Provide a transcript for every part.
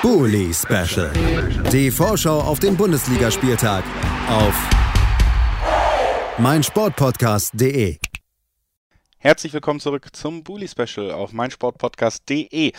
Bully Special. Die Vorschau auf den Bundesligaspieltag auf meinsportpodcast.de. Herzlich willkommen zurück zum Bully Special auf meinsportpodcast.de.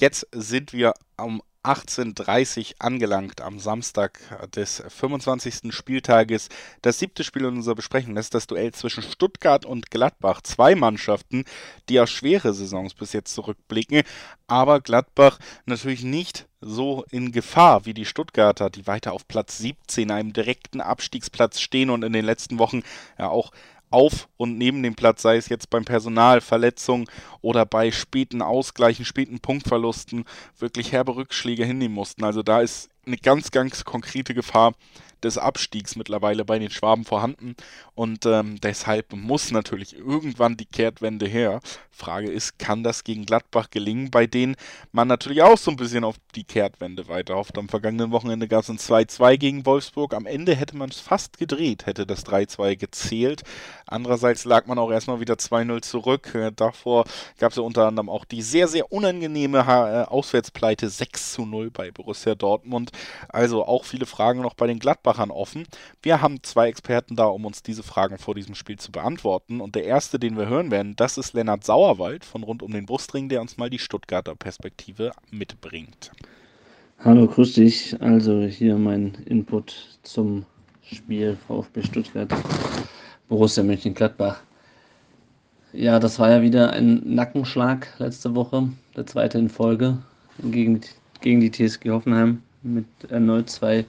Jetzt sind wir um 18.30 angelangt am Samstag des 25. Spieltages. Das siebte Spiel in unserer Besprechung ist das Duell zwischen Stuttgart und Gladbach. Zwei Mannschaften, die auf schwere Saisons bis jetzt zurückblicken, aber Gladbach natürlich nicht so in Gefahr wie die Stuttgarter, die weiter auf Platz 17, einem direkten Abstiegsplatz stehen und in den letzten Wochen ja auch auf und neben dem Platz, sei es jetzt beim Personal, Verletzungen oder bei späten Ausgleichen, späten Punktverlusten, wirklich herbe Rückschläge hinnehmen mussten. Also da ist eine ganz, ganz konkrete Gefahr des Abstiegs mittlerweile bei den Schwaben vorhanden und ähm, deshalb muss natürlich irgendwann die Kehrtwende her. Frage ist, kann das gegen Gladbach gelingen, bei denen man natürlich auch so ein bisschen auf die Kehrtwende weiter hofft. Am vergangenen Wochenende gab es ein 2-2 gegen Wolfsburg. Am Ende hätte man es fast gedreht, hätte das 3-2 gezählt. Andererseits lag man auch erstmal wieder 2-0 zurück. Äh, davor gab es ja unter anderem auch die sehr, sehr unangenehme äh, Auswärtspleite 6-0 bei Borussia Dortmund. Also auch viele Fragen noch bei den Gladbachern offen. Wir haben zwei Experten da, um uns diese Fragen vor diesem Spiel zu beantworten. Und der erste, den wir hören werden, das ist Lennart Sauerwald von rund um den Brustring, der uns mal die Stuttgarter Perspektive mitbringt. Hallo, grüß dich. Also hier mein Input zum Spiel VfB Stuttgart, Borussia Mönchengladbach. Ja, das war ja wieder ein Nackenschlag letzte Woche, der zweite in Folge gegen, gegen die TSG Hoffenheim mit erneut zwei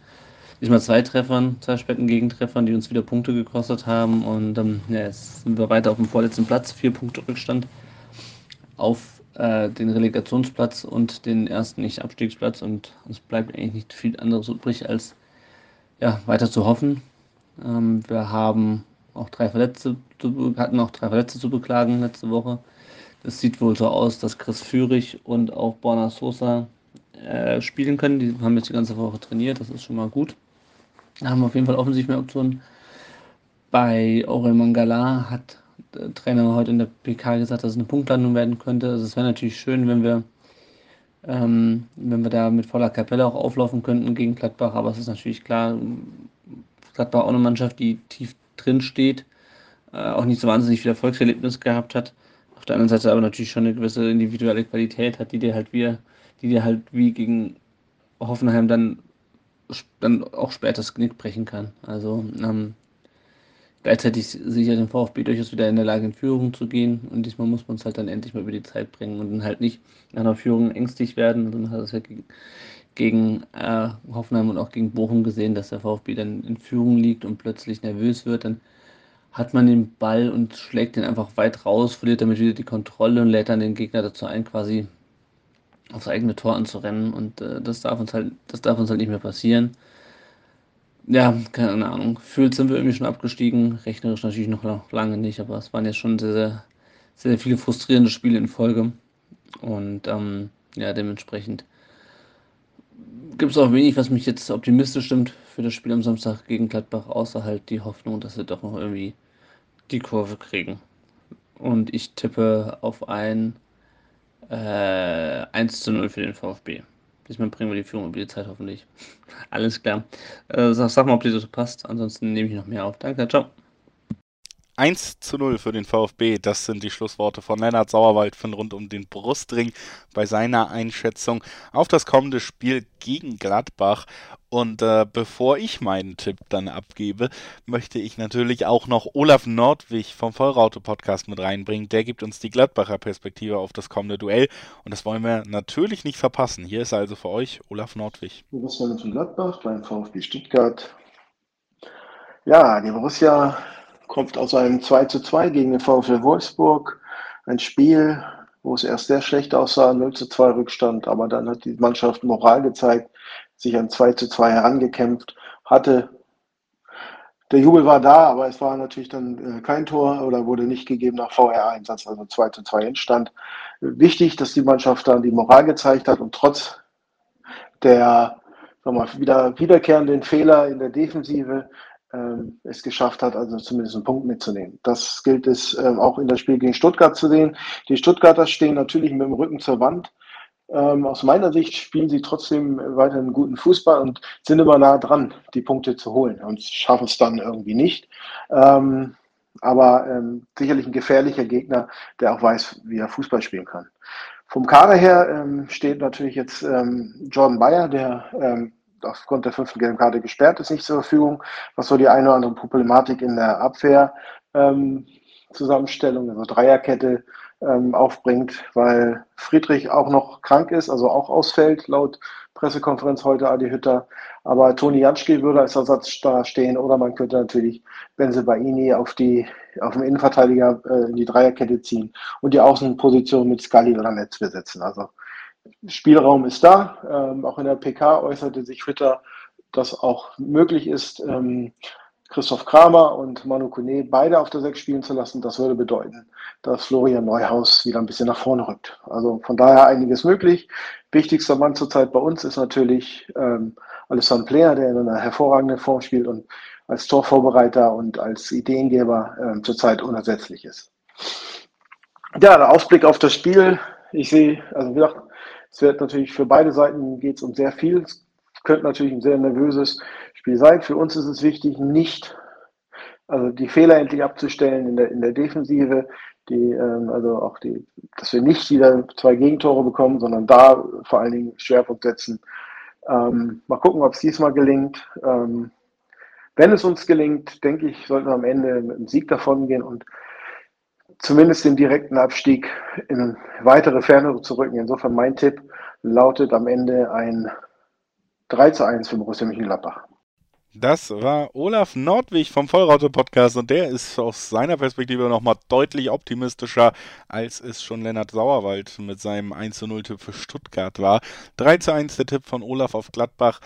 diesmal zwei Treffern, zwei späten Gegentreffern, die uns wieder Punkte gekostet haben. Und ähm, ja, jetzt sind wir weiter auf dem vorletzten Platz, vier Punkte Rückstand auf äh, den Relegationsplatz und den ersten Nicht-Abstiegsplatz. Und es bleibt eigentlich nicht viel anderes übrig, als ja, weiter zu hoffen. Ähm, wir haben auch drei Verletzte, hatten auch drei Verletzte zu beklagen letzte Woche. Es sieht wohl so aus, dass Chris Führig und auch Borna Sosa äh, spielen können. Die haben jetzt die ganze Woche trainiert, das ist schon mal gut. Haben wir auf jeden Fall offensiv mehr Optionen. Bei Aurel Mangala hat der Trainer heute in der PK gesagt, dass es eine Punktlandung werden könnte. Also es wäre natürlich schön, wenn wir, ähm, wenn wir da mit voller Kapelle auch auflaufen könnten gegen Gladbach. Aber es ist natürlich klar, Gladbach auch eine Mannschaft, die tief drin steht, äh, auch nicht so wahnsinnig viel Erfolgserlebnis gehabt hat. Auf der anderen Seite aber natürlich schon eine gewisse individuelle Qualität hat, die dir halt wie, die dir halt wie gegen Hoffenheim dann dann auch später das Knick brechen kann. Also ähm, gleichzeitig sicher den VfB durchaus wieder in der Lage, in Führung zu gehen. Und diesmal muss man es halt dann endlich mal über die Zeit bringen und dann halt nicht nach einer Führung ängstlich werden. Und dann hat es ja gegen, gegen äh, Hoffenheim und auch gegen Bochum gesehen, dass der VfB dann in Führung liegt und plötzlich nervös wird. Dann hat man den Ball und schlägt den einfach weit raus, verliert damit wieder die Kontrolle und lädt dann den Gegner dazu ein, quasi aufs eigene Tor anzurennen und äh, das darf uns halt, das darf uns halt nicht mehr passieren. Ja, keine Ahnung. Gefühlt sind wir irgendwie schon abgestiegen, rechnerisch natürlich noch lange nicht, aber es waren jetzt schon sehr, sehr, sehr viele frustrierende Spiele in Folge. Und ähm, ja, dementsprechend gibt es auch wenig, was mich jetzt optimistisch stimmt für das Spiel am Samstag gegen Gladbach, außer halt die Hoffnung, dass wir doch noch irgendwie die Kurve kriegen. Und ich tippe auf ein äh, 1 zu 0 für den VfB. Diesmal bringen wir die Führung über die Zeit hoffentlich. Alles klar. Äh, sag, sag, mal, ob dir so passt. Ansonsten nehme ich noch mehr auf. Danke, ciao. 1 zu 0 für den VfB. Das sind die Schlussworte von Lennart Sauerwald von rund um den Brustring bei seiner Einschätzung auf das kommende Spiel gegen Gladbach. Und äh, bevor ich meinen Tipp dann abgebe, möchte ich natürlich auch noch Olaf Nordwig vom Vollraute Podcast mit reinbringen. Der gibt uns die Gladbacher Perspektive auf das kommende Duell. Und das wollen wir natürlich nicht verpassen. Hier ist also für euch Olaf Nordwig. Borussia Mönchengladbach beim VfB Stuttgart. Ja, die Borussia kommt aus einem 2 zu 2 gegen den VfL Wolfsburg. Ein Spiel, wo es erst sehr schlecht aussah, 0 zu 2 Rückstand, aber dann hat die Mannschaft Moral gezeigt, sich an 2 zu 2 herangekämpft, hatte. Der Jubel war da, aber es war natürlich dann äh, kein Tor oder wurde nicht gegeben nach VR-Einsatz, also 2 zu 2 entstand. Wichtig, dass die Mannschaft dann die Moral gezeigt hat und trotz der sagen wieder wiederkehrenden Fehler in der Defensive ähm, es geschafft hat, also zumindest einen Punkt mitzunehmen. Das gilt es ähm, auch in das Spiel gegen Stuttgart zu sehen. Die Stuttgarter stehen natürlich mit dem Rücken zur Wand. Ähm, aus meiner Sicht spielen sie trotzdem weiterhin guten Fußball und sind immer nah dran, die Punkte zu holen und schaffen es dann irgendwie nicht. Ähm, aber ähm, sicherlich ein gefährlicher Gegner, der auch weiß, wie er Fußball spielen kann. Vom Kader her ähm, steht natürlich jetzt ähm, Jordan Bayer, der ähm, aufgrund der fünften gelben Karte gesperrt ist, nicht zur Verfügung, was so die eine oder andere Problematik in der Abwehr Zusammenstellung, also Dreierkette ähm, aufbringt, weil Friedrich auch noch krank ist, also auch ausfällt, laut Pressekonferenz heute Adi Hütter. Aber Toni Janschke würde als Ersatz da stehen oder man könnte natürlich Benze Baini auf die auf den Innenverteidiger äh, in die Dreierkette ziehen und die Außenposition mit Scully oder Netz besetzen. Also Spielraum ist da. Ähm, auch in der PK äußerte sich Hütter, dass auch möglich ist, ähm, Christoph Kramer und Manu Kone beide auf der Sechs spielen zu lassen, das würde bedeuten, dass Florian Neuhaus wieder ein bisschen nach vorne rückt. Also von daher einiges möglich. Wichtigster Mann zurzeit bei uns ist natürlich ähm, Alessandro Player, der in einer hervorragenden Form spielt und als Torvorbereiter und als Ideengeber ähm, zurzeit unersetzlich ist. Ja, der Ausblick auf das Spiel. Ich sehe, also wie gesagt, es wird natürlich für beide Seiten geht es um sehr viel. Es könnte natürlich ein sehr nervöses Spiel sein. Für uns ist es wichtig, nicht, also die Fehler endlich abzustellen in der, in der Defensive, die, ähm, also auch die, dass wir nicht wieder zwei Gegentore bekommen, sondern da vor allen Dingen Schwerpunkt setzen. Ähm, mal gucken, ob es diesmal gelingt. Ähm, wenn es uns gelingt, denke ich, sollten wir am Ende mit einem Sieg davon gehen und zumindest den direkten Abstieg in weitere Ferne zu rücken. Insofern mein Tipp lautet am Ende ein 3 zu 1 für Borussia Mönchengladbach. Das war Olaf Nordwig vom Vollraute Podcast und der ist aus seiner Perspektive nochmal deutlich optimistischer, als es schon Lennart Sauerwald mit seinem 1 0 Tipp für Stuttgart war. 3 zu 1 der Tipp von Olaf auf Gladbach.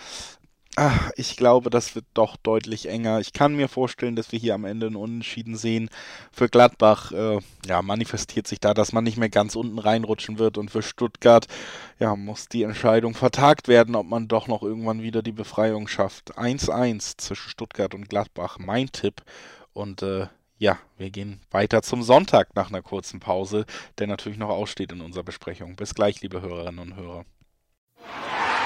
Ach, ich glaube, das wird doch deutlich enger. Ich kann mir vorstellen, dass wir hier am Ende einen Unentschieden sehen. Für Gladbach äh, ja, manifestiert sich da, dass man nicht mehr ganz unten reinrutschen wird. Und für Stuttgart ja, muss die Entscheidung vertagt werden, ob man doch noch irgendwann wieder die Befreiung schafft. 1-1 zwischen Stuttgart und Gladbach, mein Tipp. Und äh, ja, wir gehen weiter zum Sonntag nach einer kurzen Pause, der natürlich noch aussteht in unserer Besprechung. Bis gleich, liebe Hörerinnen und Hörer.